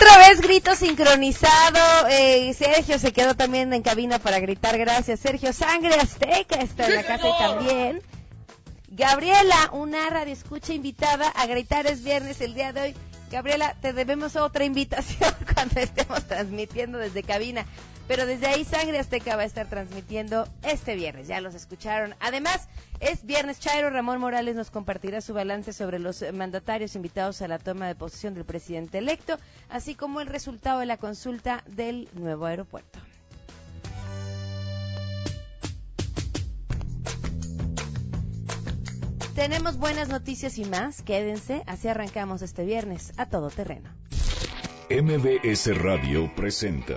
Otra vez grito sincronizado. Eh, Sergio se quedó también en cabina para gritar. Gracias, Sergio. Sangre Azteca está en la casa y también. Gabriela, una radio escucha invitada a gritar es viernes el día de hoy. Gabriela, te debemos otra invitación cuando estemos transmitiendo desde cabina. Pero desde ahí Sangre Azteca va a estar transmitiendo este viernes, ya los escucharon. Además, es viernes Chairo, Ramón Morales nos compartirá su balance sobre los mandatarios invitados a la toma de posesión del presidente electo, así como el resultado de la consulta del nuevo aeropuerto. Tenemos buenas noticias y más, quédense, así arrancamos este viernes a todo terreno. MBS Radio presenta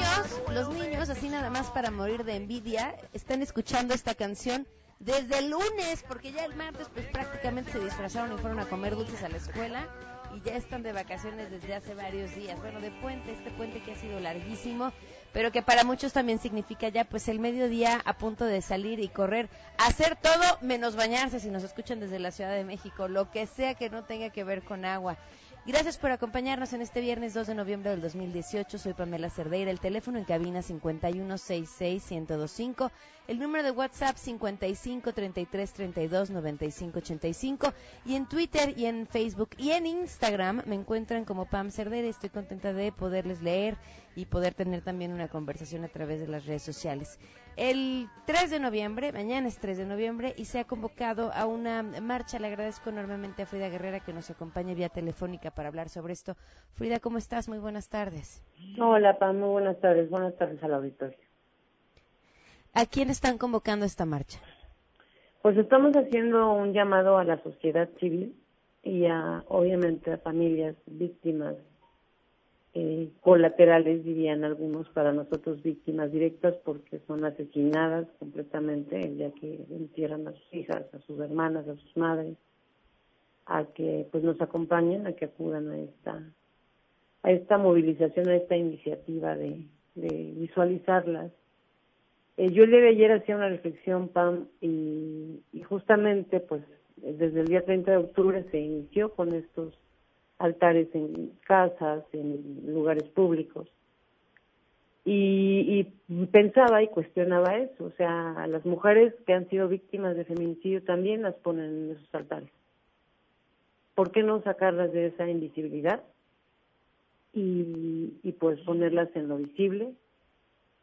Para morir de envidia están escuchando esta canción desde el lunes, porque ya el martes pues prácticamente se disfrazaron y fueron a comer dulces a la escuela y ya están de vacaciones desde hace varios días. Bueno, de puente, este puente que ha sido larguísimo, pero que para muchos también significa ya pues el mediodía a punto de salir y correr, hacer todo menos bañarse si nos escuchan desde la Ciudad de México, lo que sea que no tenga que ver con agua. Gracias por acompañarnos en este viernes 2 de noviembre del 2018. Soy Pamela Cerdeira. El teléfono en cabina 5166125. El número de WhatsApp 5533329585. Y en Twitter y en Facebook y en Instagram me encuentran como Pam Cerdeira. Estoy contenta de poderles leer y poder tener también una conversación a través de las redes sociales el 3 de noviembre, mañana es 3 de noviembre, y se ha convocado a una marcha. Le agradezco enormemente a Frida Guerrera que nos acompañe vía telefónica para hablar sobre esto. Frida, ¿cómo estás? Muy buenas tardes. Hola, Pam, muy buenas tardes. Buenas tardes al auditorio. ¿A quién están convocando esta marcha? Pues estamos haciendo un llamado a la sociedad civil y a, obviamente, a familias víctimas eh, colaterales, dirían algunos, para nosotros víctimas directas porque son asesinadas completamente ya que entierran a sus hijas, a sus hermanas, a sus madres, a que pues nos acompañen, a que acudan a esta a esta movilización, a esta iniciativa de, visualizarlas. Eh, yo el día de ayer hacía una reflexión, Pam, y, y justamente pues desde el día 30 de octubre se inició con estos altares en casas, en lugares públicos. Y, pensaba y cuestionaba eso, o sea, las mujeres que han sido víctimas de feminicidio también las ponen en esos altares. ¿Por qué no sacarlas de esa invisibilidad y, y pues ponerlas en lo visible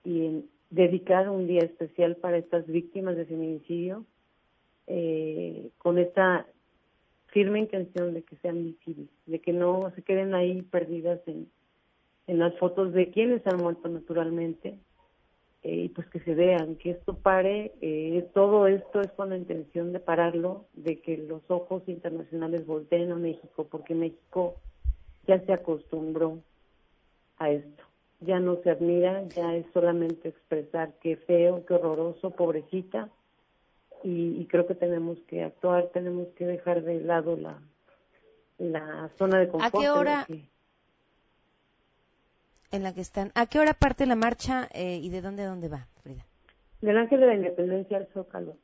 y en dedicar un día especial para estas víctimas de feminicidio eh, con esta firme intención de que sean visibles, de que no se queden ahí perdidas en, en las fotos de quienes han muerto naturalmente eh, y pues que se vean, que esto pare, eh, todo esto es con la intención de pararlo, de que los ojos internacionales volteen a México, porque México ya se acostumbró a esto, ya no se admira, ya es solamente expresar qué feo, qué horroroso, pobrecita, y, creo que tenemos que actuar, tenemos que dejar de lado la, la zona de confort. ¿A qué hora? En la que están. ¿A qué hora parte la marcha eh, y de dónde a dónde va, Frida? Del Ángel de la Independencia al Zócalo,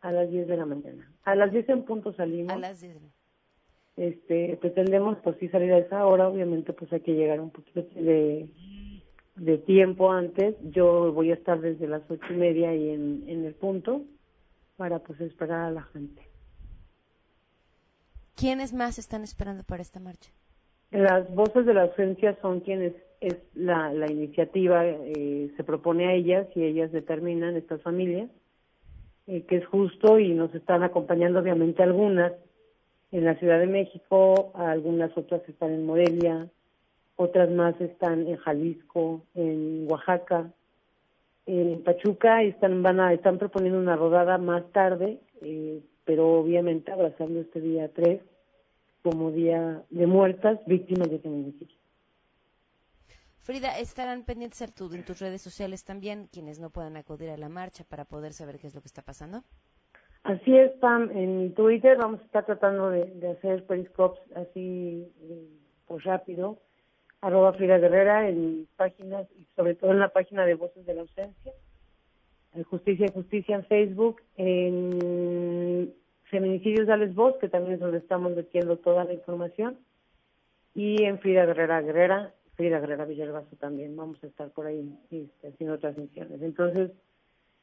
a las 10 de la mañana. A las 10 en punto salimos. A las 10 de la este, pretendemos pues sí salir a esa hora, obviamente pues hay que llegar un poquito de, de tiempo antes. Yo voy a estar desde las ocho y media y en, en el punto para pues esperar a la gente. ¿Quiénes más están esperando para esta marcha? Las voces de la ausencia son quienes es la, la iniciativa eh, se propone a ellas y ellas determinan estas familias eh, que es justo y nos están acompañando obviamente algunas en la Ciudad de México, algunas otras están en Morelia, otras más están en Jalisco, en Oaxaca, en Pachuca están van a están proponiendo una rodada más tarde eh, pero obviamente abrazando este día 3 como día de muertas víctimas de feminicidio Frida, estarán pendientes en, en tus redes sociales también quienes no puedan acudir a la marcha para poder saber qué es lo que está pasando. Así es, Pam. En Twitter vamos a estar tratando de, hacer periscopes así, pues rápido. Arroba Frida Guerrera en páginas, y sobre todo en la página de Voces de la Ausencia. En Justicia y Justicia en Facebook. En Feminicidios Dales Voz, que también es donde estamos metiendo toda la información. Y en Frida Guerrera Guerrera, Frida Guerrera Villalbazo también. Vamos a estar por ahí este, haciendo transmisiones. Entonces,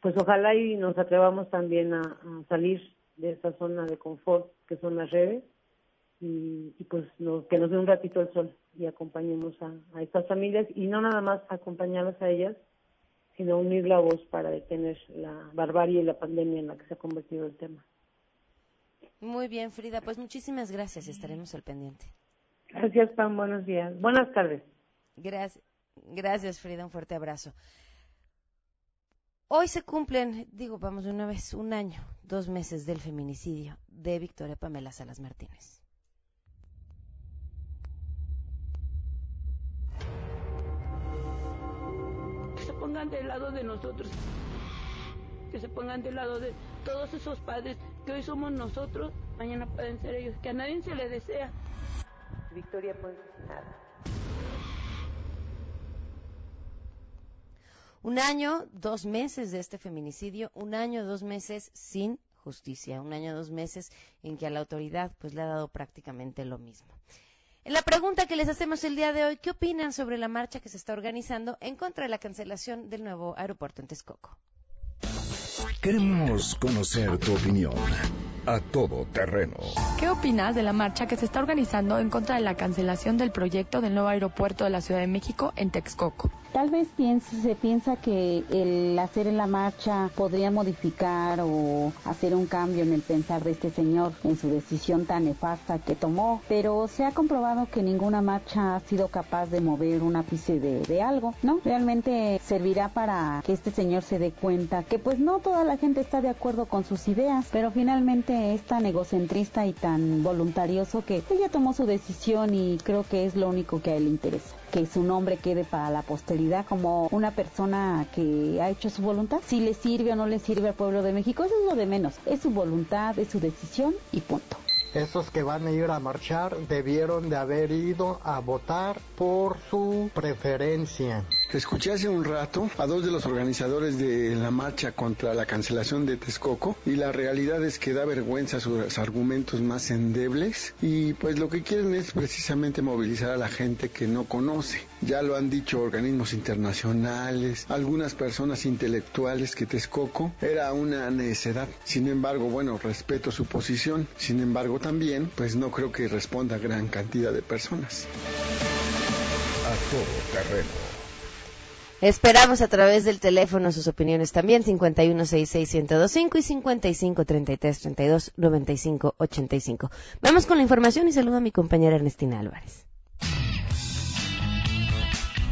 pues ojalá y nos atrevamos también a, salir de esa zona de confort que son las redes y, pues que nos dé un ratito el sol y acompañemos a, estas familias y no nada más acompañarlas a ellas, sino unir la voz para detener la barbarie y la pandemia en la que se ha convertido el tema. Muy bien, Frida, pues muchísimas gracias, estaremos al pendiente. Gracias, Pam, buenos días. Buenas tardes. Gracias, gracias, Frida, un fuerte abrazo. Hoy se cumplen, digo, vamos de una vez, un año, dos meses del feminicidio de Victoria Pamela Salas Martínez. Pongan del lado de nosotros, que se pongan del lado de todos esos padres que hoy somos nosotros, mañana pueden ser ellos, que a nadie se le desea. Victoria, pues nada Un año, dos meses de este feminicidio, un año, dos meses sin justicia, un año, dos meses en que a la autoridad pues le ha dado prácticamente lo mismo. En la pregunta que les hacemos el día de hoy, ¿qué opinan sobre la marcha que se está organizando en contra de la cancelación del nuevo aeropuerto en Texcoco? Queremos conocer tu opinión a todo terreno. ¿Qué opinas de la marcha que se está organizando en contra de la cancelación del proyecto del nuevo aeropuerto de la Ciudad de México en Texcoco? Tal vez piense, se piensa que el hacer en la marcha podría modificar o hacer un cambio en el pensar de este señor en su decisión tan nefasta que tomó, pero se ha comprobado que ninguna marcha ha sido capaz de mover un ápice de, de algo, ¿no? Realmente servirá para que este señor se dé cuenta que pues no toda la gente está de acuerdo con sus ideas, pero finalmente es tan egocentrista y tan voluntarioso que ella tomó su decisión y creo que es lo único que a él le interesa que su nombre quede para la posteridad como una persona que ha hecho su voluntad. Si le sirve o no le sirve al pueblo de México, eso es lo de menos. Es su voluntad, es su decisión y punto esos que van a ir a marchar debieron de haber ido a votar por su preferencia. Escuché hace un rato a dos de los organizadores de la marcha contra la cancelación de Texcoco y la realidad es que da vergüenza sus argumentos más endebles y pues lo que quieren es precisamente movilizar a la gente que no conoce. Ya lo han dicho organismos internacionales, algunas personas intelectuales que Texcoco era una necedad. Sin embargo, bueno, respeto su posición. Sin embargo, también, pues no creo que responda a gran cantidad de personas. A todo terreno. Esperamos a través del teléfono sus opiniones también, 5166125 y 5533329585. Vamos con la información y saludo a mi compañera Ernestina Álvarez.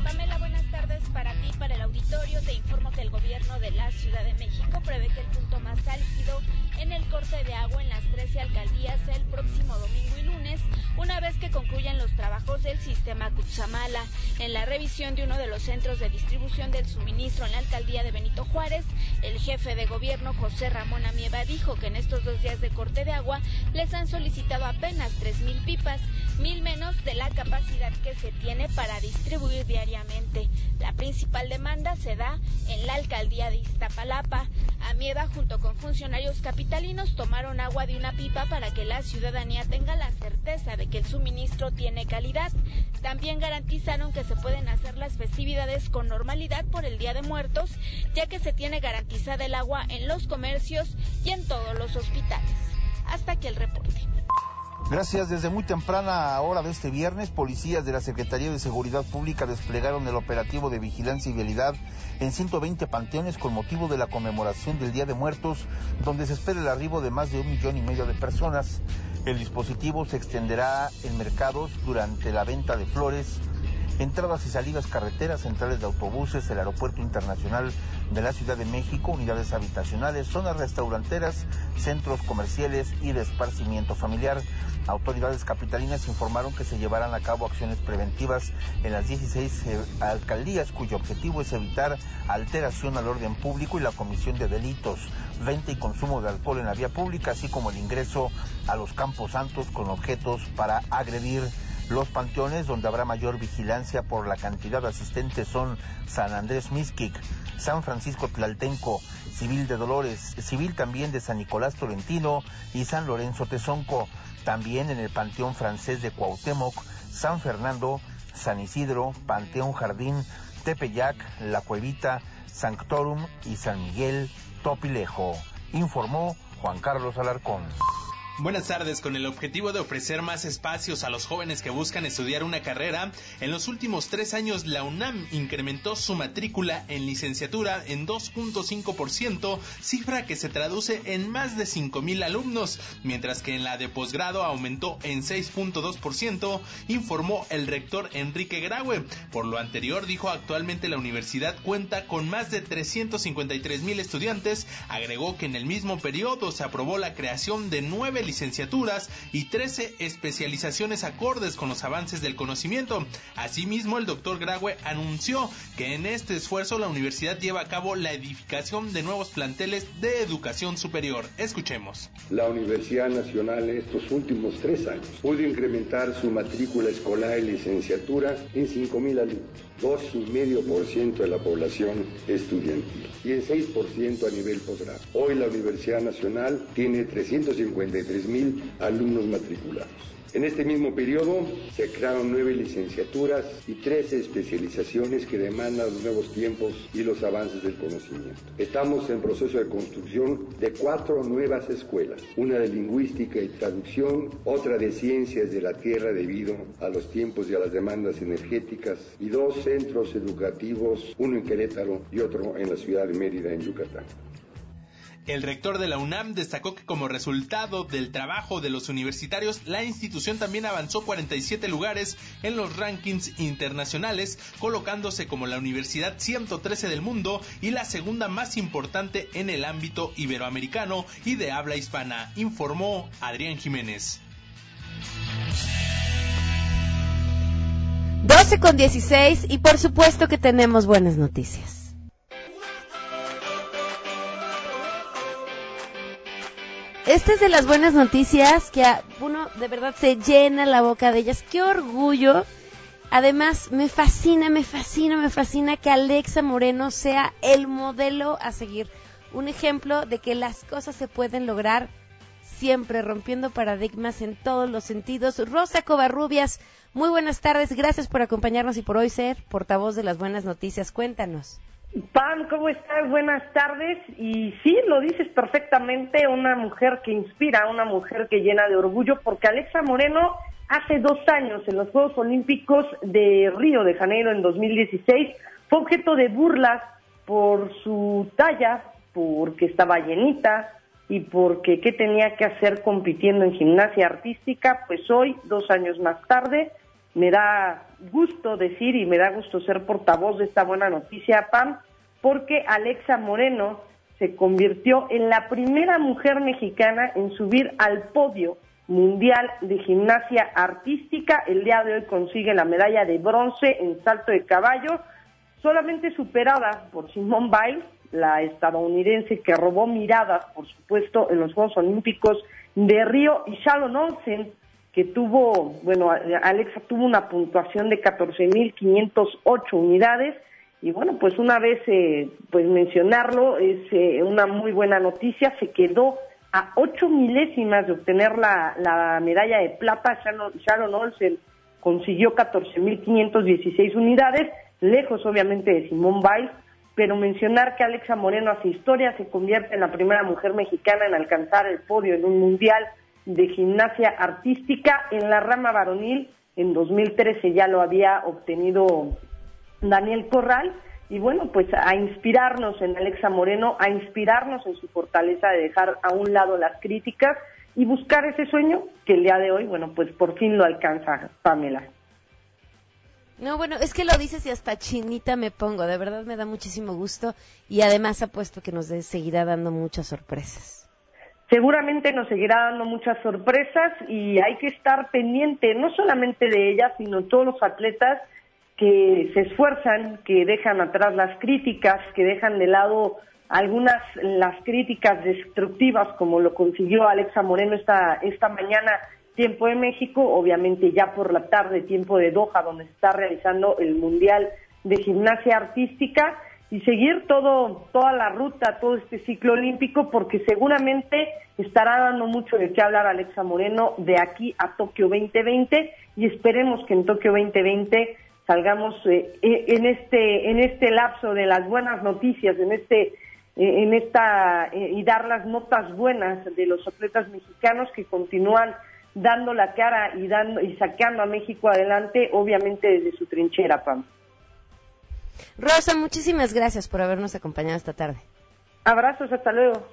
Pamela, buenas tardes para ti, para el auditorio. Te informo que el gobierno de la Ciudad de México prevé que el más álgido en el corte de agua en las 13 alcaldías el próximo domingo y lunes, una vez que concluyan los trabajos del sistema Cutzamala. En la revisión de uno de los centros de distribución del suministro en la alcaldía de Benito Juárez, el jefe de gobierno José Ramón Amieva dijo que en estos dos días de corte de agua les han solicitado apenas 3.000 pipas, mil menos de la capacidad que se tiene para distribuir diariamente. La principal demanda se da en la alcaldía de Iztapalapa. Amieva junto con funcionarios capitales tomaron agua de una pipa para que la ciudadanía tenga la certeza de que el suministro tiene calidad. También garantizaron que se pueden hacer las festividades con normalidad por el Día de Muertos, ya que se tiene garantizada el agua en los comercios y en todos los hospitales. Hasta aquí el reporte. Gracias. Desde muy temprana hora de este viernes, policías de la Secretaría de Seguridad Pública desplegaron el operativo de vigilancia y vialidad en 120 panteones con motivo de la conmemoración del Día de Muertos, donde se espera el arribo de más de un millón y medio de personas. El dispositivo se extenderá en mercados durante la venta de flores, entradas y salidas carreteras, centrales de autobuses, el aeropuerto internacional de la Ciudad de México, unidades habitacionales, zonas restauranteras, centros comerciales y de esparcimiento familiar. Autoridades capitalinas informaron que se llevarán a cabo acciones preventivas en las 16 eh, alcaldías cuyo objetivo es evitar alteración al orden público y la comisión de delitos, venta y consumo de alcohol en la vía pública, así como el ingreso a los campos santos con objetos para agredir los panteones donde habrá mayor vigilancia por la cantidad de asistentes son San Andrés Mixquic, San Francisco Tlaltenco, Civil de Dolores, Civil también de San Nicolás Tolentino y San Lorenzo Tezonco. También en el Panteón Francés de Cuauhtémoc, San Fernando, San Isidro, Panteón Jardín, Tepeyac, La Cuevita, Sanctorum y San Miguel Topilejo, informó Juan Carlos Alarcón. Buenas tardes. Con el objetivo de ofrecer más espacios a los jóvenes que buscan estudiar una carrera, en los últimos tres años la UNAM incrementó su matrícula en licenciatura en 2.5%, cifra que se traduce en más de 5.000 alumnos, mientras que en la de posgrado aumentó en 6.2%, informó el rector Enrique Graue. Por lo anterior, dijo actualmente la universidad cuenta con más de 353.000 estudiantes, agregó que en el mismo periodo se aprobó la creación de nueve licenciaturas y 13 especializaciones acordes con los avances del conocimiento. Asimismo, el doctor Graue anunció que en este esfuerzo la universidad lleva a cabo la edificación de nuevos planteles de educación superior. Escuchemos. La Universidad Nacional estos últimos tres años pudo incrementar su matrícula escolar y licenciatura en 5.000 alumnos, 2,5% de la población estudiantil y en 6% a nivel posgrado. Hoy la Universidad Nacional tiene 353 mil alumnos matriculados. En este mismo periodo se crearon nueve licenciaturas y trece especializaciones que demandan los nuevos tiempos y los avances del conocimiento. Estamos en proceso de construcción de cuatro nuevas escuelas, una de lingüística y traducción, otra de ciencias de la tierra debido a los tiempos y a las demandas energéticas y dos centros educativos, uno en Querétaro y otro en la ciudad de Mérida, en Yucatán. El rector de la UNAM destacó que como resultado del trabajo de los universitarios, la institución también avanzó 47 lugares en los rankings internacionales, colocándose como la universidad 113 del mundo y la segunda más importante en el ámbito iberoamericano y de habla hispana, informó Adrián Jiménez. 12 con 16 y por supuesto que tenemos buenas noticias. Esta es de las buenas noticias que uno de verdad se llena la boca de ellas. ¡Qué orgullo! Además, me fascina, me fascina, me fascina que Alexa Moreno sea el modelo a seguir. Un ejemplo de que las cosas se pueden lograr siempre rompiendo paradigmas en todos los sentidos. Rosa Covarrubias, muy buenas tardes. Gracias por acompañarnos y por hoy ser portavoz de las buenas noticias. Cuéntanos. Pam, ¿cómo estás? Buenas tardes. Y sí, lo dices perfectamente, una mujer que inspira, una mujer que llena de orgullo, porque Alexa Moreno hace dos años en los Juegos Olímpicos de Río de Janeiro en 2016 fue objeto de burlas por su talla, porque estaba llenita y porque qué tenía que hacer compitiendo en gimnasia artística, pues hoy, dos años más tarde, me da gusto decir y me da gusto ser portavoz de esta buena noticia, Pam, porque Alexa Moreno se convirtió en la primera mujer mexicana en subir al podio mundial de gimnasia artística. El día de hoy consigue la medalla de bronce en salto de caballo, solamente superada por Simone Biles, la estadounidense que robó miradas, por supuesto, en los Juegos Olímpicos de Río, y Shalon Olsen, que tuvo, bueno, Alexa tuvo una puntuación de 14.508 unidades. Y bueno, pues una vez eh, pues mencionarlo es eh, una muy buena noticia, se quedó a ocho milésimas de obtener la, la medalla de plata, Sharon, Sharon Olsen consiguió 14.516 unidades, lejos obviamente de Simón Biles, pero mencionar que Alexa Moreno hace historia, se convierte en la primera mujer mexicana en alcanzar el podio en un mundial de gimnasia artística en la rama varonil. En 2013 ya lo había obtenido Daniel Corral. Y bueno, pues a inspirarnos en Alexa Moreno, a inspirarnos en su fortaleza de dejar a un lado las críticas y buscar ese sueño que el día de hoy, bueno, pues por fin lo alcanza Pamela. No, bueno, es que lo dices y hasta chinita me pongo. De verdad me da muchísimo gusto y además apuesto que nos seguirá dando muchas sorpresas. Seguramente nos seguirá dando muchas sorpresas y hay que estar pendiente no solamente de ella, sino todos los atletas que se esfuerzan, que dejan atrás las críticas, que dejan de lado algunas las críticas destructivas como lo consiguió Alexa Moreno esta esta mañana tiempo de México, obviamente ya por la tarde tiempo de Doha donde se está realizando el Mundial de Gimnasia Artística y seguir todo toda la ruta, todo este ciclo olímpico porque seguramente estará dando mucho de qué hablar Alexa Moreno de aquí a Tokio 2020 y esperemos que en Tokio 2020 salgamos eh, eh, en este en este lapso de las buenas noticias, en este eh, en esta y dar las notas buenas de los atletas mexicanos que continúan dando la cara y dando y sacando a México adelante, obviamente desde su trinchera, Pam. Rosa, muchísimas gracias por habernos acompañado esta tarde. Abrazos, hasta luego.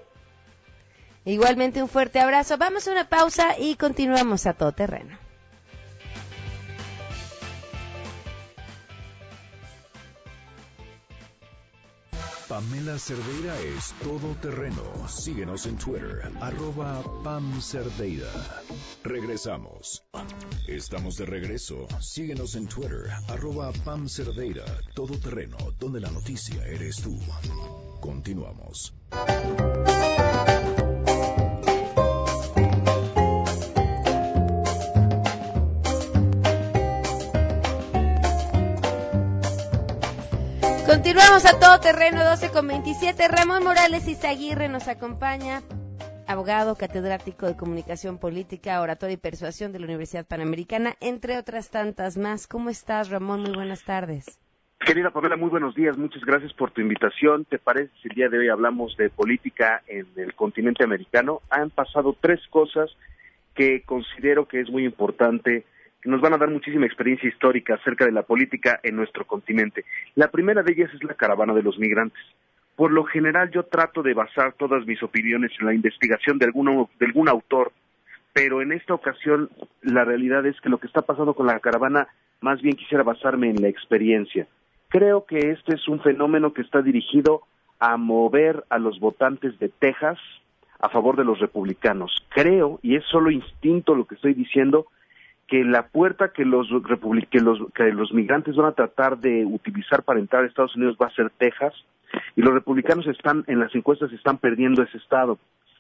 Igualmente un fuerte abrazo. Vamos a una pausa y continuamos a todo terreno. Pamela Cerdeira es todo terreno. Síguenos en Twitter, arroba Pam Cerdeira. Regresamos. Estamos de regreso. Síguenos en Twitter, arroba Pam Cerdeira, todo terreno, donde la noticia eres tú. Continuamos. Continuamos a todo terreno 12 con 27. Ramón Morales Izaguirre nos acompaña, abogado, catedrático de comunicación política, oratoria y persuasión de la Universidad Panamericana, entre otras tantas más. ¿Cómo estás, Ramón? Muy buenas tardes. Querida Pamela, muy buenos días. Muchas gracias por tu invitación. ¿Te parece si el día de hoy hablamos de política en el continente americano? Han pasado tres cosas que considero que es muy importante que nos van a dar muchísima experiencia histórica acerca de la política en nuestro continente. La primera de ellas es la caravana de los migrantes. Por lo general yo trato de basar todas mis opiniones en la investigación de, de algún autor, pero en esta ocasión la realidad es que lo que está pasando con la caravana más bien quisiera basarme en la experiencia. Creo que este es un fenómeno que está dirigido a mover a los votantes de Texas a favor de los republicanos. Creo, y es solo instinto lo que estoy diciendo, que la puerta que los, que los, que los migrantes van a tratar de utilizar para entrar a Estados Unidos va a ser Texas y los republicanos están en las encuestas están perdiendo ese estado,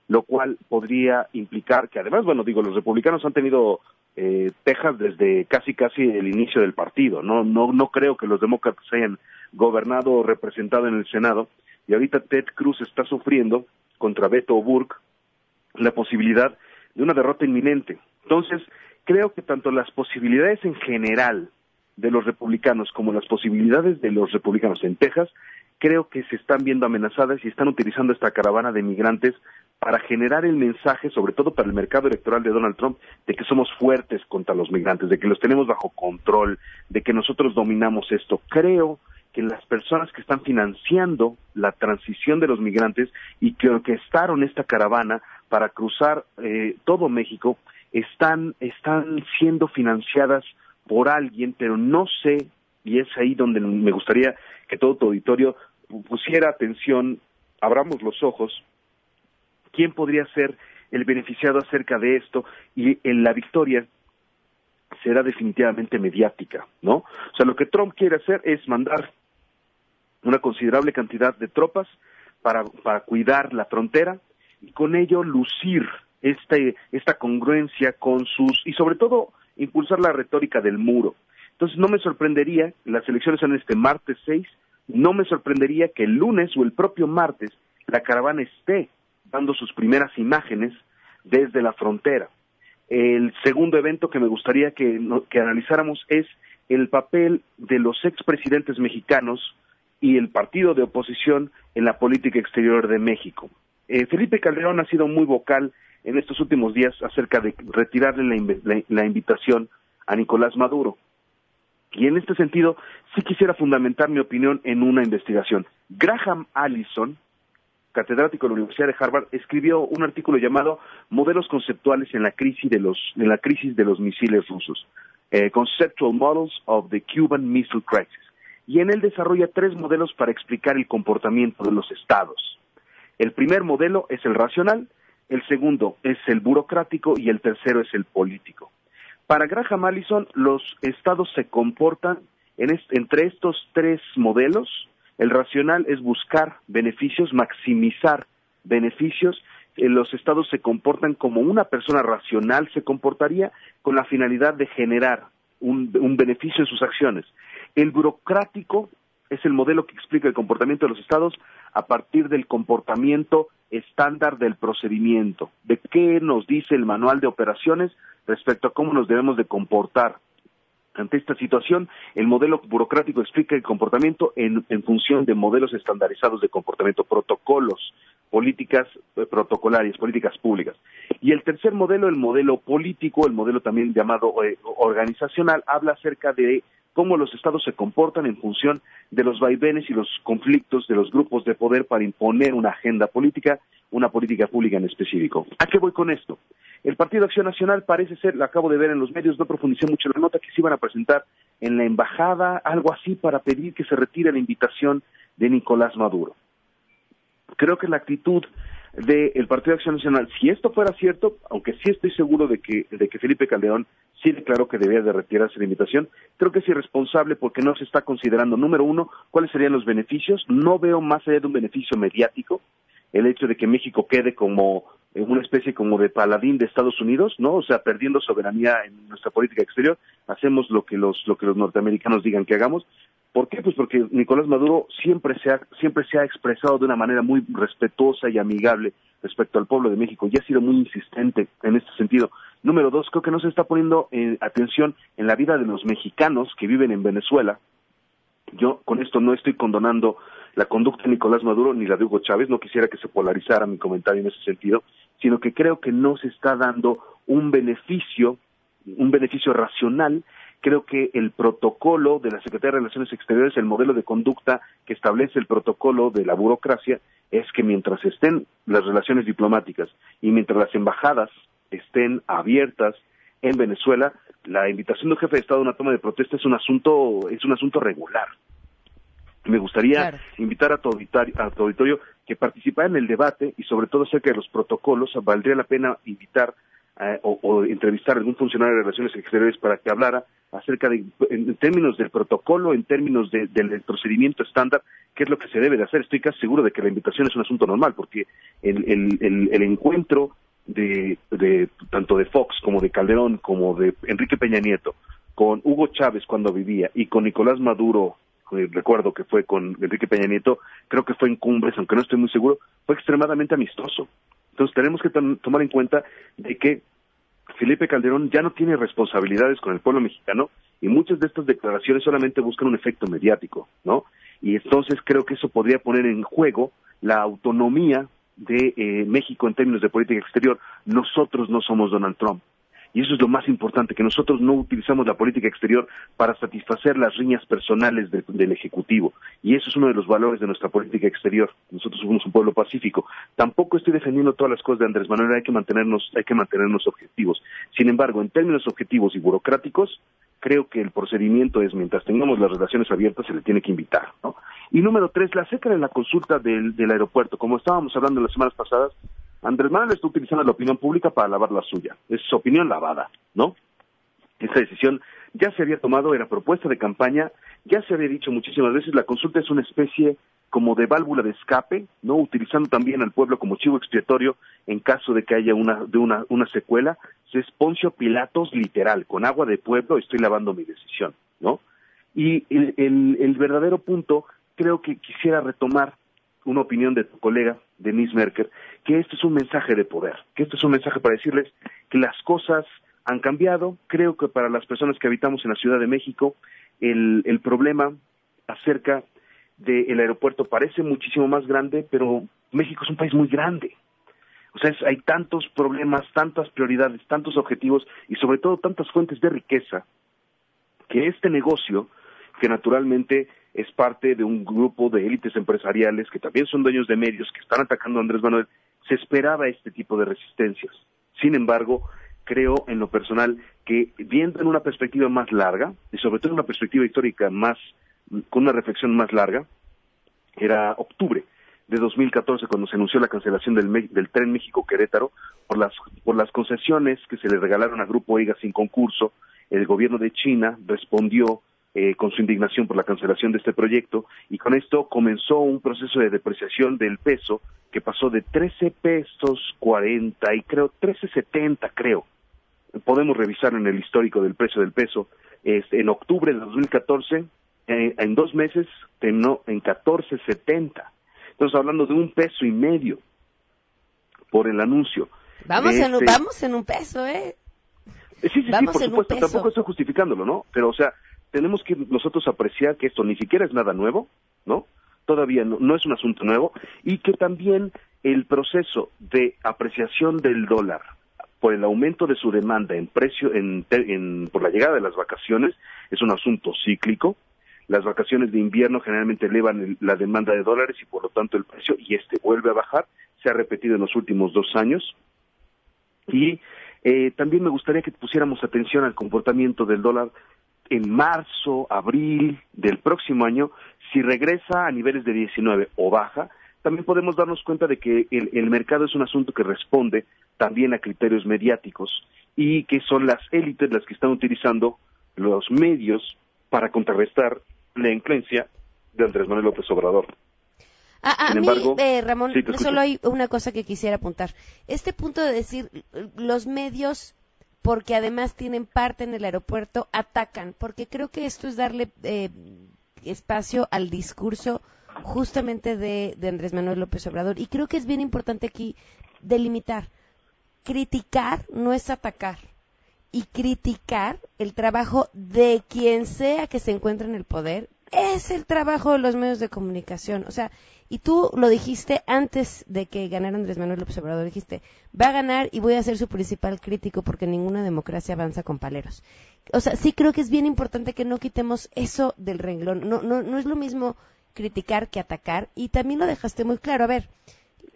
lo cual podría implicar que además, bueno, digo, los republicanos han tenido eh, Texas desde casi casi el inicio del partido, no no no creo que los demócratas hayan gobernado o representado en el Senado y ahorita Ted Cruz está sufriendo contra Beto O'Rourke la posibilidad de una derrota inminente. Entonces, creo que tanto las posibilidades en general de los republicanos como las posibilidades de los republicanos en Texas, creo que se están viendo amenazadas y están utilizando esta caravana de migrantes para generar el mensaje, sobre todo para el mercado electoral de Donald Trump, de que somos fuertes contra los migrantes, de que los tenemos bajo control, de que nosotros dominamos esto. Creo que las personas que están financiando la transición de los migrantes y que orquestaron esta caravana para cruzar eh, todo México están, están siendo financiadas por alguien, pero no sé, y es ahí donde me gustaría que todo tu auditorio pusiera atención, abramos los ojos, quién podría ser el beneficiado acerca de esto y en la victoria será definitivamente mediática, ¿no? O sea, lo que Trump quiere hacer es mandar una considerable cantidad de tropas para, para cuidar la frontera y con ello lucir este, esta congruencia con sus, y sobre todo impulsar la retórica del muro. Entonces no me sorprendería, las elecciones son este martes 6, no me sorprendería que el lunes o el propio martes la caravana esté dando sus primeras imágenes desde la frontera. El segundo evento que me gustaría que, que analizáramos es el papel de los expresidentes mexicanos y el partido de oposición en la política exterior de México. Eh, Felipe Calderón ha sido muy vocal en estos últimos días acerca de retirarle la, invitación a Nicolás Maduro. Y en este sentido, sí quisiera fundamentar mi opinión en una investigación. Graham Allison, catedrático de la Universidad de Harvard, escribió un artículo llamado Modelos conceptuales en la crisis de los, en la crisis de los misiles rusos. eh, Conceptual Models of the Cuban Missile Crisis. Y en él desarrolla tres modelos para explicar el comportamiento de los estados. El primer modelo es el racional, el segundo es el burocrático y el tercero es el político. Para Graham Allison, los estados se comportan entre estos tres modelos. El racional es buscar beneficios, maximizar beneficios. Eh, los estados se comportan como una persona racional se comportaría con la finalidad de generar un beneficio en sus acciones. El burocrático es el modelo que explica el comportamiento de los estados a partir del comportamiento estándar del procedimiento, de qué nos dice el manual de operaciones respecto a cómo nos debemos de comportar. Ante esta situación, el modelo burocrático explica el comportamiento en, función de modelos estandarizados de comportamiento, protocolos, políticas eh, protocolarias, políticas públicas. Y el tercer modelo, el modelo político, el modelo también llamado eh, organizacional, habla acerca de cómo los estados se comportan en función de los vaivenes y los conflictos de los grupos de poder para imponer una agenda política, una política pública en específico. ¿A qué voy con esto? El Partido Acción Nacional parece ser, lo acabo de ver en los medios, no profundicé mucho en la nota, que se iban a presentar en la embajada, algo así, para pedir que se retire la invitación de Nicolás Maduro. Creo que la actitud del Partido Acción Nacional, si esto fuera cierto, aunque sí estoy seguro de que, de que Felipe Calderón sí declaró que debía de retirarse la invitación, creo que es irresponsable porque no se está considerando, número uno, cuáles serían los beneficios. No veo más allá de un beneficio mediático el hecho de que México quede como una especie como de paladín de Estados Unidos, ¿no? O sea, perdiendo soberanía en nuestra política exterior, hacemos lo que los lo que los norteamericanos digan que hagamos. ¿Por qué? Pues porque Nicolás Maduro siempre se ha siempre se ha expresado de una manera muy respetuosa y amigable respecto al pueblo de México y ha sido muy insistente en este sentido. Número dos, creo que no se está poniendo eh, atención en la vida de los mexicanos que viven en Venezuela. Yo con esto no estoy condonando la conducta de Nicolás Maduro ni la de Hugo Chávez, no quisiera que se polarizara mi comentario en ese sentido, sino que creo que no se está dando un beneficio, un beneficio racional. Creo que el protocolo de la Secretaría de Relaciones Exteriores, el modelo de conducta que establece el protocolo de la burocracia, es que mientras estén las relaciones diplomáticas y mientras las embajadas estén abiertas en Venezuela, la invitación de un jefe de Estado a una toma de protesta es un asunto, es un asunto regular. Me gustaría invitar a tu, auditorio, que participara en el debate y sobre todo acerca de los protocolos. Valdría la pena invitar eh, o, entrevistar a algún funcionario de Relaciones Exteriores para que hablara acerca de, en, términos del protocolo, en términos del procedimiento estándar, qué es lo que se debe de hacer. Estoy casi seguro de que la invitación es un asunto normal, porque el, el, encuentro de, de, tanto de Fox como de Calderón, como de Enrique Peña Nieto, con Hugo Chávez cuando vivía y con Nicolás Maduro recuerdo que fue con Enrique Peña Nieto, creo que fue en Cumbres, aunque no estoy muy seguro, fue extremadamente amistoso. Entonces tenemos que tomar en cuenta de que Felipe Calderón ya no tiene responsabilidades con el pueblo mexicano y muchas de estas declaraciones solamente buscan un efecto mediático, ¿no? Y entonces creo que eso podría poner en juego la autonomía de eh, México en términos de política exterior. Nosotros no somos Donald Trump. Y eso es lo más importante, que nosotros no utilizamos la política exterior para satisfacer las riñas personales del Ejecutivo. Y eso es uno de los valores de nuestra política exterior. Nosotros somos un pueblo pacífico. Tampoco estoy defendiendo todas las cosas de Andrés Manuel, hay que mantenernos, hay que mantenernos objetivos. Sin embargo, en términos objetivos y burocráticos, creo que el procedimiento es, mientras tengamos las relaciones abiertas, se le tiene que invitar. ¿no? Y número tres, la acerca de la consulta del aeropuerto. Como estábamos hablando las semanas pasadas, Andrés Manuel está utilizando la opinión pública para lavar la suya. Es su opinión lavada, ¿no? Esta decisión ya se había tomado, era propuesta de campaña, ya se había dicho muchísimas veces, la consulta es una especie como de válvula de escape, ¿no? Utilizando también al pueblo como chivo expiatorio en caso de que haya una, de una, una secuela. Es Poncio Pilatos literal, con agua de pueblo estoy lavando mi decisión, ¿no? Y el, el verdadero punto creo que quisiera retomar una opinión de tu colega, Denise Merker, que esto es un mensaje de poder, que esto es un mensaje para decirles que las cosas han cambiado. Creo que para las personas que habitamos en la Ciudad de México, el, el problema acerca del aeropuerto parece muchísimo más grande, pero México es un país muy grande. O sea, hay tantos problemas, tantas prioridades, tantos objetivos y sobre todo tantas fuentes de riqueza que este negocio, que naturalmente es parte de un grupo de élites empresariales que también son dueños de medios que están atacando a Andrés Manuel, se esperaba este tipo de resistencias. Sin embargo, creo en lo personal que viendo en una perspectiva más larga, y sobre todo en una perspectiva histórica más, con una reflexión más larga, era octubre de 2014 cuando se anunció la cancelación del, del tren México-Querétaro por las, por las concesiones que se le regalaron a Grupo EIGA sin concurso. El gobierno de China respondió eh, con su indignación por la cancelación de este proyecto y con esto comenzó un proceso de depreciación del peso que pasó de 13 pesos 40 y creo 13.70 creo. Podemos revisar en el histórico del precio del peso. Este, en octubre de 2014, eh, en dos meses terminó en 14.70. Estamos hablando de un peso y medio por el anuncio. Vamos, en, un- este- vamos en un peso, ¿eh? Sí, sí, sí, por supuesto, tampoco estoy justificándolo, ¿no? Pero, o sea, tenemos que nosotros apreciar que esto ni siquiera es nada nuevo, ¿no? Todavía no, no es un asunto nuevo y que también el proceso de apreciación del dólar por el aumento de su demanda en precio, en, en- por la llegada de las vacaciones, es un asunto cíclico. Las vacaciones de invierno generalmente elevan el- la demanda de dólares y por lo tanto el precio, y este vuelve a bajar. Se ha repetido en los últimos dos años. Y eh, también me gustaría que pusiéramos atención al comportamiento del dólar en marzo, abril del próximo año, si regresa a niveles de 19 o baja, también podemos darnos cuenta de que el, el mercado es un asunto que responde también a criterios mediáticos y que son las élites las que están utilizando los medios para contrarrestar la influencia de Andrés Manuel López Obrador. A, a Sin mí, embargo- eh, Ramón, Sí, solo hay una cosa que quisiera apuntar. Este punto de decir, los medios, porque además tienen parte en el aeropuerto, atacan, porque creo que esto es darle eh, espacio al discurso justamente de, de Andrés Manuel López Obrador. Y creo que es bien importante aquí delimitar. Criticar no es atacar. Y criticar el trabajo de quien sea que se encuentre en el poder es el trabajo de los medios de comunicación. O sea, y tú lo dijiste antes de que ganara Andrés Manuel López Obrador, dijiste, va a ganar y voy a ser su principal crítico porque ninguna democracia avanza con paleros. O sea, sí creo que es bien importante que no quitemos eso del renglón. No, no, no es lo mismo criticar que atacar. Y también lo dejaste muy claro. A ver,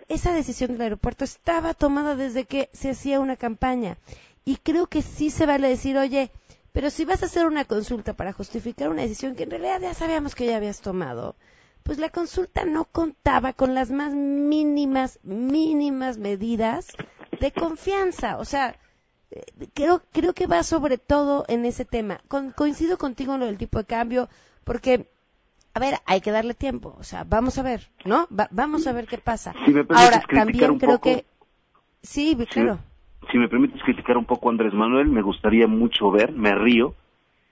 esa decisión del aeropuerto estaba tomada desde que se hacía una campaña. Y creo que sí se vale decir, oye, pero si vas a hacer una consulta para justificar una decisión que en realidad ya sabíamos que ya habías tomado, pues la consulta no contaba con las más mínimas, mínimas medidas de confianza. O sea, eh, creo, creo que va sobre todo en ese tema. Con- coincido contigo en lo del tipo de cambio, porque, a ver, hay que darle tiempo. O sea, vamos a ver, ¿no? Va- vamos a ver qué pasa. Si me Ahora, criticar también un creo poco. que... Sí, Si claro. me, si me permites criticar un poco a Andrés Manuel, me gustaría mucho ver, me río,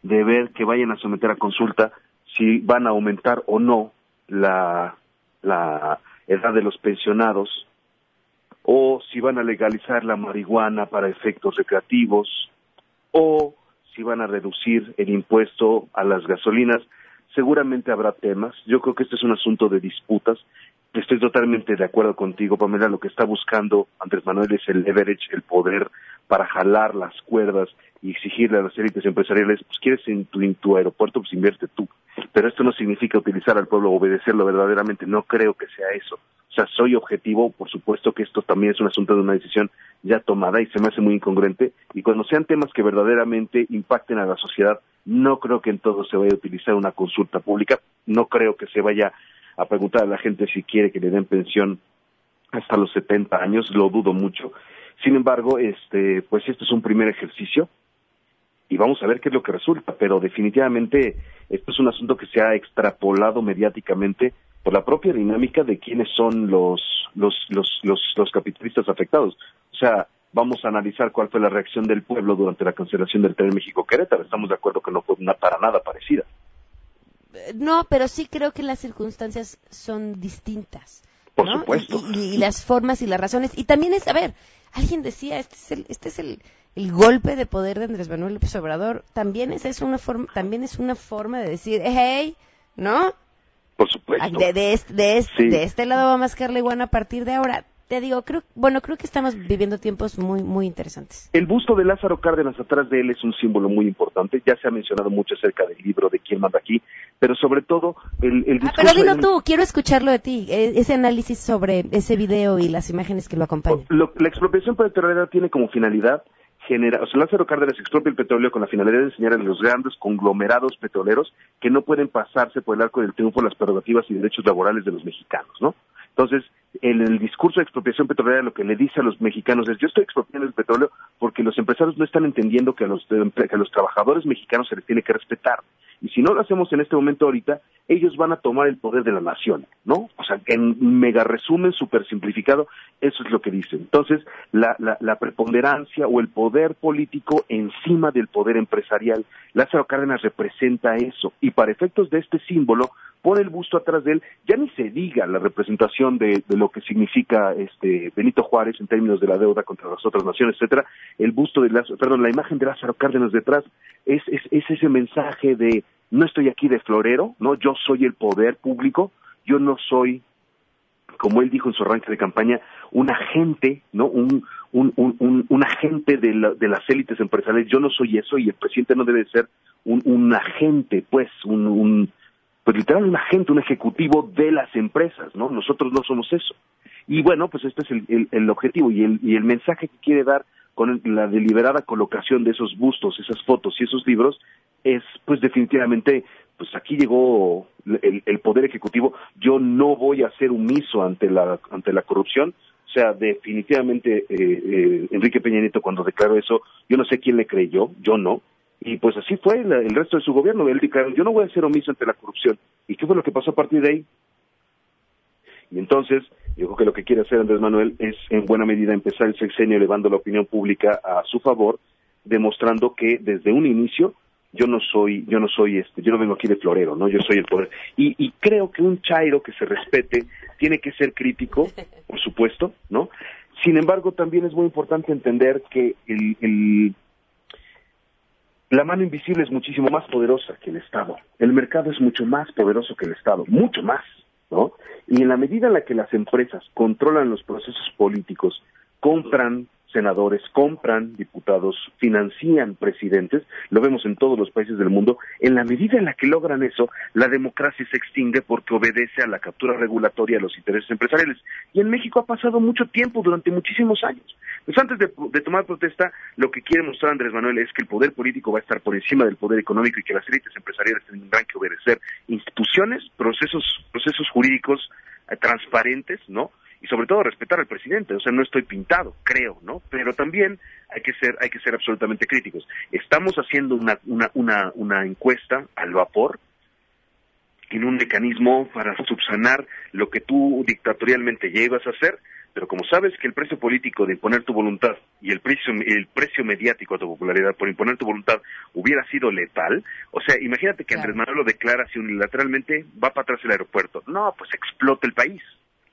de ver que vayan a someter a consulta si van a aumentar o no la, la edad de los pensionados o si van a legalizar la marihuana para efectos recreativos o si van a reducir el impuesto a las gasolinas. Seguramente habrá temas. Yo creo que este es un asunto de disputas. Estoy totalmente de acuerdo contigo, Pamela. Lo que está buscando Andrés Manuel es el leverage, el poder para jalar las cuerdas y exigirle a las élites empresariales, pues quieres en tu, en tu aeropuerto, pues invierte tú. Pero esto no significa utilizar al pueblo obedecerlo verdaderamente. No creo que sea eso. O sea, soy objetivo, por supuesto que esto también es un asunto de una decisión ya tomada y se me hace muy incongruente. Y cuando sean temas que verdaderamente impacten a la sociedad, no creo que en todo se vaya a utilizar una consulta pública. No creo que se vaya a preguntar a la gente si quiere que le den pensión hasta los 70 años, lo dudo mucho. Sin embargo, este, pues este es un primer ejercicio y vamos a ver qué es lo que resulta, pero definitivamente esto es un asunto que se ha extrapolado mediáticamente por la propia dinámica de quiénes son los los los los, los capitalistas afectados. O sea, vamos a analizar cuál fue la reacción del pueblo durante la cancelación del tren México Querétaro. Estamos de acuerdo que no fue una, para nada parecida. No, pero sí creo que las circunstancias son distintas. Por ¿no? supuesto. Y, y- y las formas y las razones. Y también es, a ver, alguien decía, este es el, este es el, el golpe de poder de Andrés Manuel López Obrador. También es, es una forma, también es una forma de decir, hey, ¿no? Por supuesto. De, de, este, de, este, Sí. de este lado va a mascar la iguana a partir de ahora. Te digo, creo, bueno, creo que estamos viviendo tiempos muy, muy interesantes. El busto de Lázaro Cárdenas atrás de él es un símbolo muy importante. Ya se ha mencionado mucho acerca del libro de quién manda aquí, pero sobre todo el, el Ah, discurso. pero dilo tú, quiero escucharlo de ti, eh, ese análisis sobre ese video y las imágenes que lo acompañan. Lo- la expropiación petrolera tiene como finalidad genera, o sea, Lázaro Cárdenas expropia el petróleo con la finalidad de enseñar a los grandes conglomerados petroleros que no pueden pasarse por el arco del triunfo las prerrogativas y derechos laborales de los mexicanos, ¿no? Entonces, en el discurso de expropiación petrolera lo que le dice a los mexicanos es yo estoy expropiando el petróleo porque los empresarios no están entendiendo que a los, que a los trabajadores mexicanos se les tiene que respetar. Y si no lo hacemos en este momento ahorita, ellos van a tomar el poder de la nación, ¿no? O sea, en mega resumen, súper simplificado, eso es lo que dice. Entonces, la, la, la, preponderancia o el poder político encima del poder empresarial, Lázaro Cárdenas representa eso. Y para efectos de este símbolo, pone el busto atrás de él, ya ni se diga la representación de, lo que significa este Benito Juárez en términos de la deuda contra las otras naciones, etcétera, el busto de Lázaro, perdón, la imagen de Lázaro Cárdenas detrás es, es, es ese mensaje de no estoy aquí de florero, no, yo soy el poder público, yo no soy como él dijo en su arranque de campaña, un agente, ¿no? Un, un, un, un agente de, la, de, las élites empresariales. Yo no soy eso y el presidente no debe ser un, agente, pues, un, pues literal un agente, un ejecutivo de las empresas, ¿no? Nosotros no somos eso. Y bueno, pues este es el, objetivo y el, y el mensaje que quiere dar con la deliberada colocación de esos bustos, esas fotos y esos libros es pues definitivamente pues aquí llegó el, el, poder ejecutivo yo no voy a ser omiso ante la ante la corrupción o sea definitivamente eh, eh, Enrique Peña Nieto cuando declaró eso yo no sé quién le creyó yo no y pues así fue el resto de su gobierno él declaró yo no voy a ser omiso ante la corrupción y qué fue lo que pasó a partir de ahí y entonces yo creo que lo que quiere hacer Andrés Manuel es en buena medida empezar el sexenio elevando la opinión pública a su favor demostrando que desde un inicio yo no soy, yo no soy este, yo no vengo aquí de florero, ¿no? Yo soy el poder. Y, y creo que un chairo que se respete tiene que ser crítico, por supuesto, ¿no? Sin embargo, también es muy importante entender que el, la mano invisible es muchísimo más poderosa que el Estado. El mercado es mucho más poderoso que el Estado, mucho más, ¿no? Y en la medida en la que las empresas controlan los procesos políticos, compran, senadores compran diputados, financian presidentes, lo vemos en todos los países del mundo, en la medida en la que logran eso, la democracia se extingue porque obedece a la captura regulatoria de los intereses empresariales. Y en México ha pasado mucho tiempo, durante muchísimos años. Pues antes de, tomar protesta, lo que quiere mostrar Andrés Manuel es que el poder político va a estar por encima del poder económico y que las élites empresariales tendrán que obedecer instituciones, procesos, procesos jurídicos eh, transparentes, ¿no? Y sobre todo respetar al presidente, o sea, no estoy pintado, creo, ¿no? Pero también hay que ser, hay que ser absolutamente críticos. Estamos haciendo una, una, una, una encuesta al vapor en un mecanismo para subsanar lo que tú dictatorialmente llevas a hacer, pero como sabes que el precio político de imponer tu voluntad y el precio, el precio mediático a tu popularidad por imponer tu voluntad hubiera sido letal, o sea, imagínate que Andrés Manuel lo declara si unilateralmente va para atrás el aeropuerto. No, pues explota el país.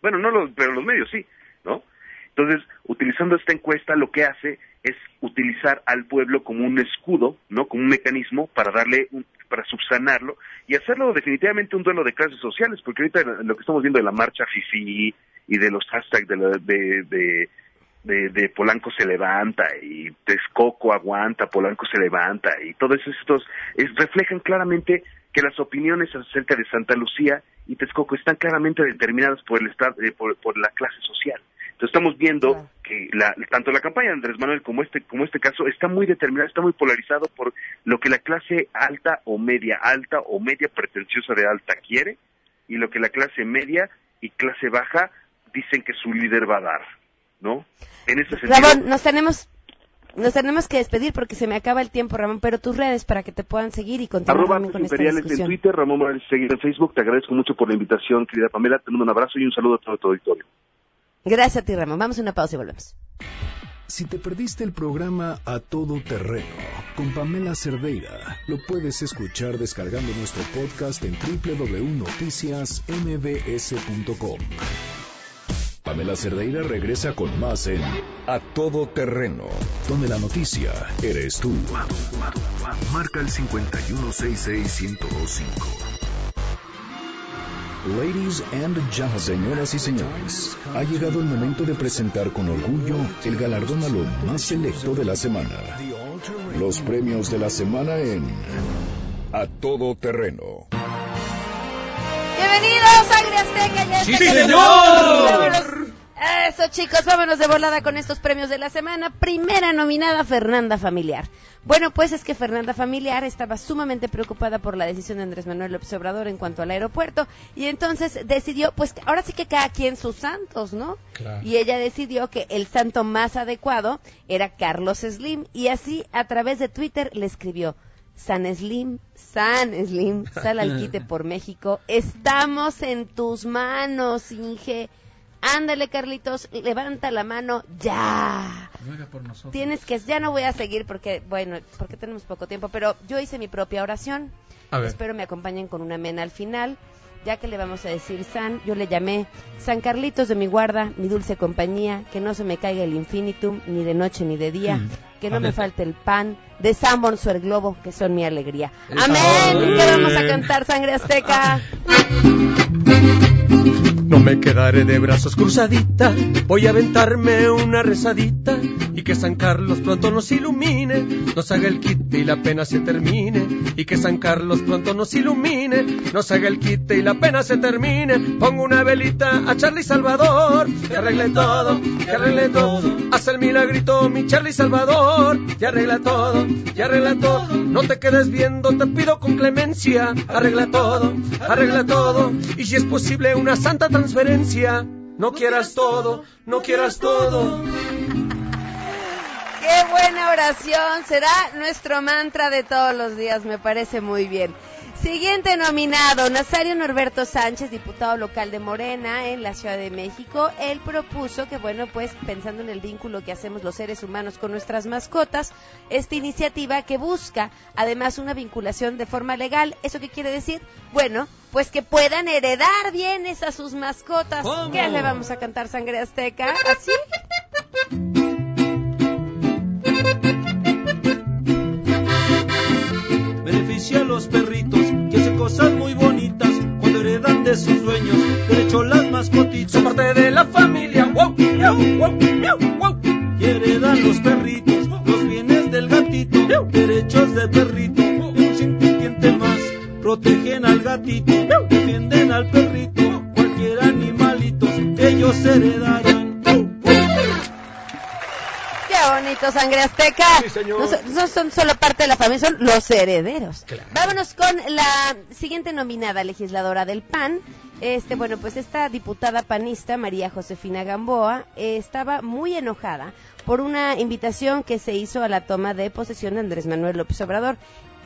Bueno, no los, pero los medios sí, ¿no? Entonces, utilizando esta encuesta, lo que hace es utilizar al pueblo como un escudo, ¿no? Como un mecanismo para darle, un, para subsanarlo y hacerlo definitivamente un duelo de clases sociales, porque ahorita lo que estamos viendo de la marcha FIFI y de los hashtags de, la, de, de Polanco se levanta y Texcoco aguanta, Polanco se levanta y todos estos es, reflejan claramente que las opiniones acerca de Santa Lucía y Texcoco están claramente determinadas por el estado, eh, por, por, la clase social. Entonces estamos viendo que la, tanto la campaña de Andrés Manuel como este, como este caso está muy determinado, está muy polarizado por lo que la clase alta o media alta o media pretenciosa de alta quiere y lo que la clase media y clase baja dicen que su líder va a dar, ¿no? En ese sentido. Ramón, nos tenemos nos tenemos que despedir porque se me acaba el tiempo, Ramón, pero tus redes para que te puedan seguir y continuar Arroba con esta imperiales discusión. en Twitter, Ramón Morales seguir en Facebook. Te agradezco mucho por la invitación, querida Pamela. Te mando un abrazo y un saludo a todo tu auditorio. Gracias a ti, Ramón. Vamos a una pausa y volvemos. Si te perdiste el programa A Todo Terreno con Pamela Cerdeira, lo puedes escuchar descargando nuestro podcast en www.noticiasmbs.com. Pamela Cerdeira regresa con más en A Todo Terreno, donde la noticia eres tú. Marca el 5166125. Ladies and gentlemen, señoras y señores, ha llegado el momento de presentar con orgullo el galardón a lo más selecto de la semana. Los premios de la semana en A Todo Terreno. Bienvenidos, Sangre Azteca. Ya ¡Sí, señor! Eso chicos, vámonos de volada con estos premios de la semana. Primera nominada, Fernanda Familiar. Bueno, pues es que Fernanda Familiar estaba sumamente preocupada por la decisión de Andrés Manuel López Obrador en cuanto al aeropuerto y entonces decidió, pues ahora sí que cada quien sus santos, ¿no? Y ella decidió que el santo más adecuado era Carlos Slim y así a través de Twitter le escribió, San Slim, San Slim, sal al quite por México, estamos en tus manos, Inge. Ándale, Carlitos, levanta la mano ya. por nosotros. Tienes que, ya no voy a seguir porque, bueno, porque tenemos poco tiempo, pero yo hice mi propia oración. A ver. Espero me acompañen con una mena al final. Ya que le vamos a decir San, yo le llamé San Carlitos de mi guarda, mi dulce compañía, que no se me caiga el infinitum, ni de noche ni de día, Mm. que no me falte el pan, de o el globo, que son mi alegría. Eso. Amén. ¿Qué vamos a cantar, sangre azteca? No me quedaré de brazos cruzadita, voy a aventarme una rezadita y que San Carlos pronto nos ilumine, nos haga el quite y la pena se termine. Y que San Carlos pronto nos ilumine, nos haga el quite y la pena se termine. Pongo una velita a Charlie Salvador, que arregle todo, que arregle todo. Haz el milagrito, mi Charlie Salvador, y arregla todo, y arregla todo. No te quedes viendo, te pido con clemencia, arregla todo, arregla todo. Y si es posible una santa transferencia, no quieras todo, no quieras todo. Qué buena oración. Será nuestro mantra de todos los días. Me parece muy bien. Siguiente nominado, Nazario Norberto Sánchez, diputado local de Morena en la Ciudad de México. Él propuso que, bueno, pues pensando en el vínculo que hacemos los seres humanos con nuestras mascotas, esta iniciativa que busca además una vinculación de forma legal. ¿Eso qué quiere decir? Bueno, pues que puedan heredar bienes a sus mascotas. ¿Cómo? ¿Qué le vamos a cantar sangre azteca? ¿Así? Beneficia a los perritos que hacen cosas muy bonitas cuando heredan de sus dueños. Derecho las mascotitas. Son parte de la familia. Wow, miau, wow, miau, wow. Y heredan los perritos los bienes del gatito. Derechos del perrito. Un más. Protegen al gatito. Defienden al perrito. Cualquier animalito ellos heredarán. Qué bonito, sangre azteca. No, so- no son solo parte de la familia, son los herederos. Vámonos con la siguiente nominada legisladora del PAN. Este, bueno, pues esta diputada panista, María Josefina Gamboa, eh, estaba muy enojada por una invitación que se hizo a la toma de posesión de Andrés Manuel López Obrador.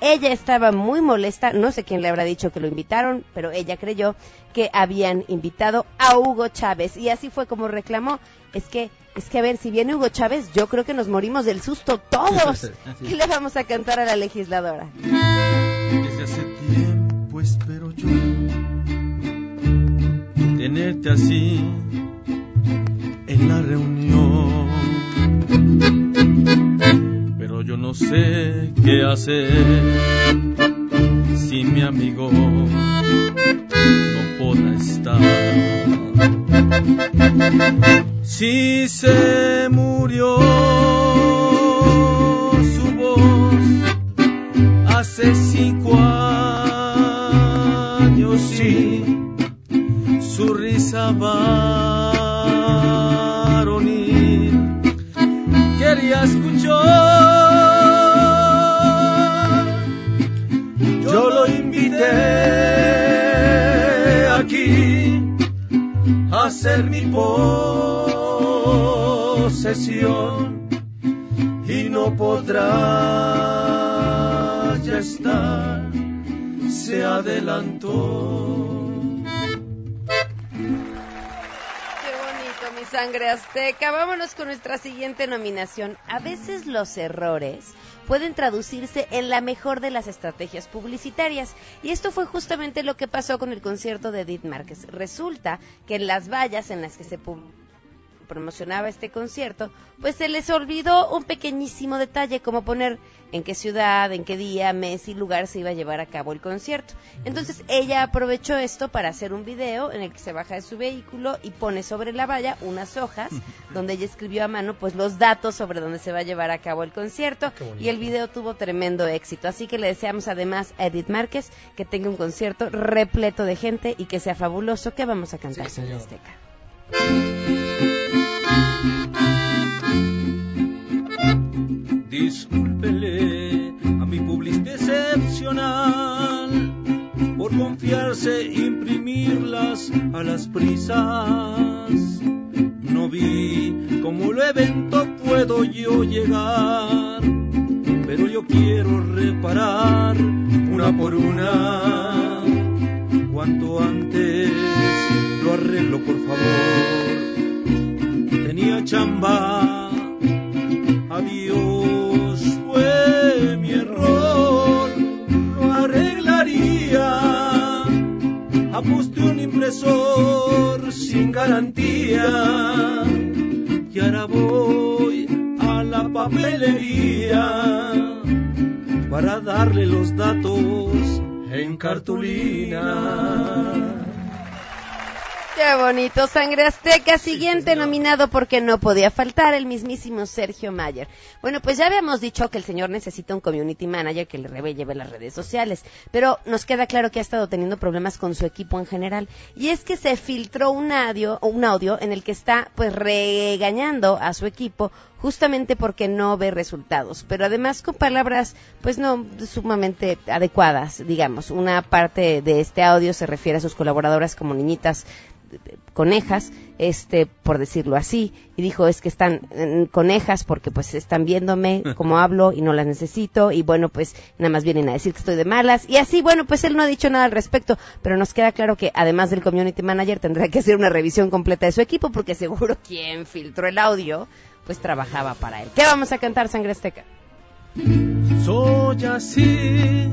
Ella estaba muy molesta, no sé quién le habrá dicho que lo invitaron, pero ella creyó que habían invitado a Hugo Chávez y así fue como reclamó. Es que, es que a ver, si viene Hugo Chávez, yo creo que nos morimos del susto todos. ¿Qué le vamos a cantar a la legisladora? Desde hace tiempo espero yo tenerte así en la reunión. Yo no sé qué hacer si mi amigo no podrá estar. Si se murió su voz hace cinco años, sí, su risa varonil quería escuchar. Yo lo invité aquí a ser mi posesión y no podrá ya estar, se adelantó. Sangre azteca. Vámonos con nuestra siguiente nominación. A veces los errores pueden traducirse en la mejor de las estrategias publicitarias. Y esto fue justamente lo que pasó con el concierto de Edith Márquez. Resulta que en las vallas en las que se pu- promocionaba este concierto, pues se les olvidó un pequeñísimo detalle como poner en qué ciudad, en qué día, mes y lugar se iba a llevar a cabo el concierto. Entonces ella aprovechó esto para hacer un video en el que se baja de su vehículo y pone sobre la valla unas hojas donde ella escribió a mano pues los datos sobre dónde se va a llevar a cabo el concierto. Y el video tuvo tremendo éxito. Así que le deseamos además a Edith Márquez que tenga un concierto repleto de gente y que sea fabuloso. Que vamos a cantar Sí, en Discúlpele a mi public excepcional por confiarse e imprimirlas a las prisas. No vi cómo el evento puedo yo llegar, pero yo quiero reparar una por una. Cuanto antes lo arreglo, por favor. Tenía chamba impresor sin garantía y ahora voy a la papelería para darle los datos en cartulina. Qué bonito, Sangre Azteca. Siguiente nominado porque no podía faltar el mismísimo Sergio Mayer. Bueno, pues ya habíamos dicho que el señor necesita un community manager que le lleve las redes sociales, pero nos queda claro que ha estado teniendo problemas con su equipo en general. Y es que se filtró un audio, un audio en el que está pues regañando a su equipo justamente porque no ve resultados, pero además con palabras pues no sumamente adecuadas, digamos. Una parte de este audio se refiere a sus colaboradoras como niñitas conejas, este, por decirlo así, y dijo es que están mm, conejas porque pues están viéndome como hablo y no las necesito y bueno pues nada más vienen a decir que estoy de malas y así bueno pues él no ha dicho nada al respecto, pero nos queda claro que además del community manager tendrá que hacer una revisión completa de su equipo porque seguro quien filtró el audio pues trabajaba para él. ¿Qué vamos a cantar Sangre Azteca? Soy así,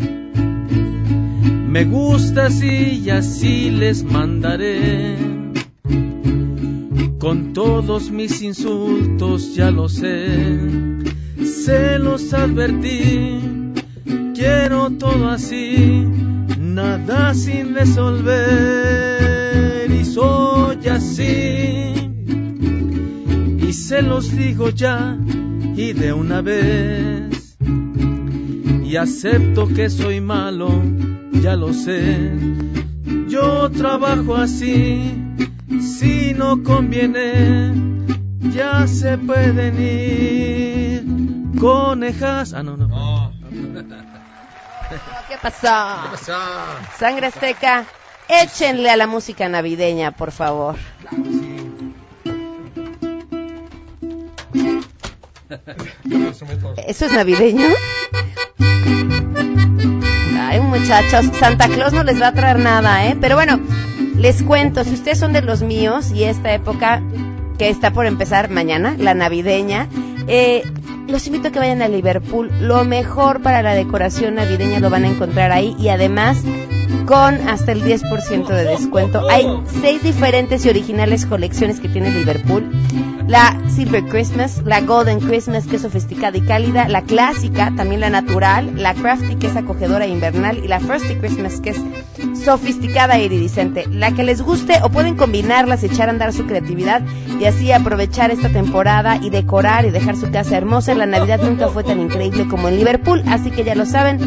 me gusta así y así les mandaré. Con todos mis insultos ya lo sé, se los advertí, quiero todo así, nada sin resolver. Y soy así. Y se los digo ya y de una vez, y acepto que soy malo, ya lo sé, yo trabajo así si no conviene, ya se pueden ir conejas. Ah, no, no. ¿Qué pasó? Sangre Azteca, échenle a la música navideña, por favor. ¿Eso es navideño? Ay, muchachos, Santa Claus no les va a traer nada, ¿eh? Pero bueno, les cuento, si ustedes son de los míos y esta época que está por empezar mañana, la navideña, eh, los invito a que vayan a Liverpool. Lo mejor para la decoración navideña lo van a encontrar ahí y además con hasta el 10% de descuento. Hay seis diferentes y originales colecciones que tiene Liverpool. La Silver Christmas, la Golden Christmas que es sofisticada y cálida, la clásica, también la natural, la Crafty que es acogedora e invernal y la Frosty Christmas que es sofisticada e iridiscente. La que les guste o pueden combinarlas, echar a andar su creatividad y así aprovechar esta temporada y decorar y dejar su casa hermosa. La Navidad nunca fue tan increíble como en Liverpool, así que ya lo saben,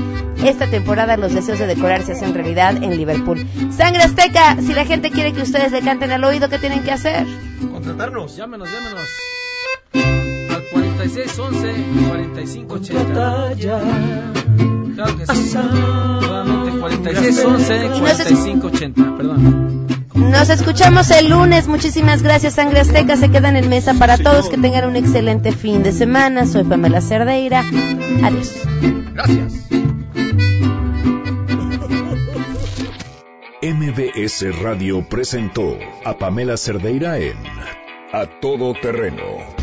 esta temporada los deseos de decorar se hacen realidad en Liverpool. Sangre Azteca, si la gente quiere que ustedes le canten al oído, ¿qué tienen que hacer? Contratarnos, llámenos, llámenos. Al 4611 4580. Claro que sí. Nuevamente 4611 4580, perdón. Nos escuchamos el lunes. Muchísimas gracias, Sangre Azteca. Se quedan en mesa para todos. Que tengan un excelente fin de semana. Soy Pamela Cerdeira. Adiós. Gracias. MBS Radio presentó a Pamela Cerdeira en A Todo Terreno.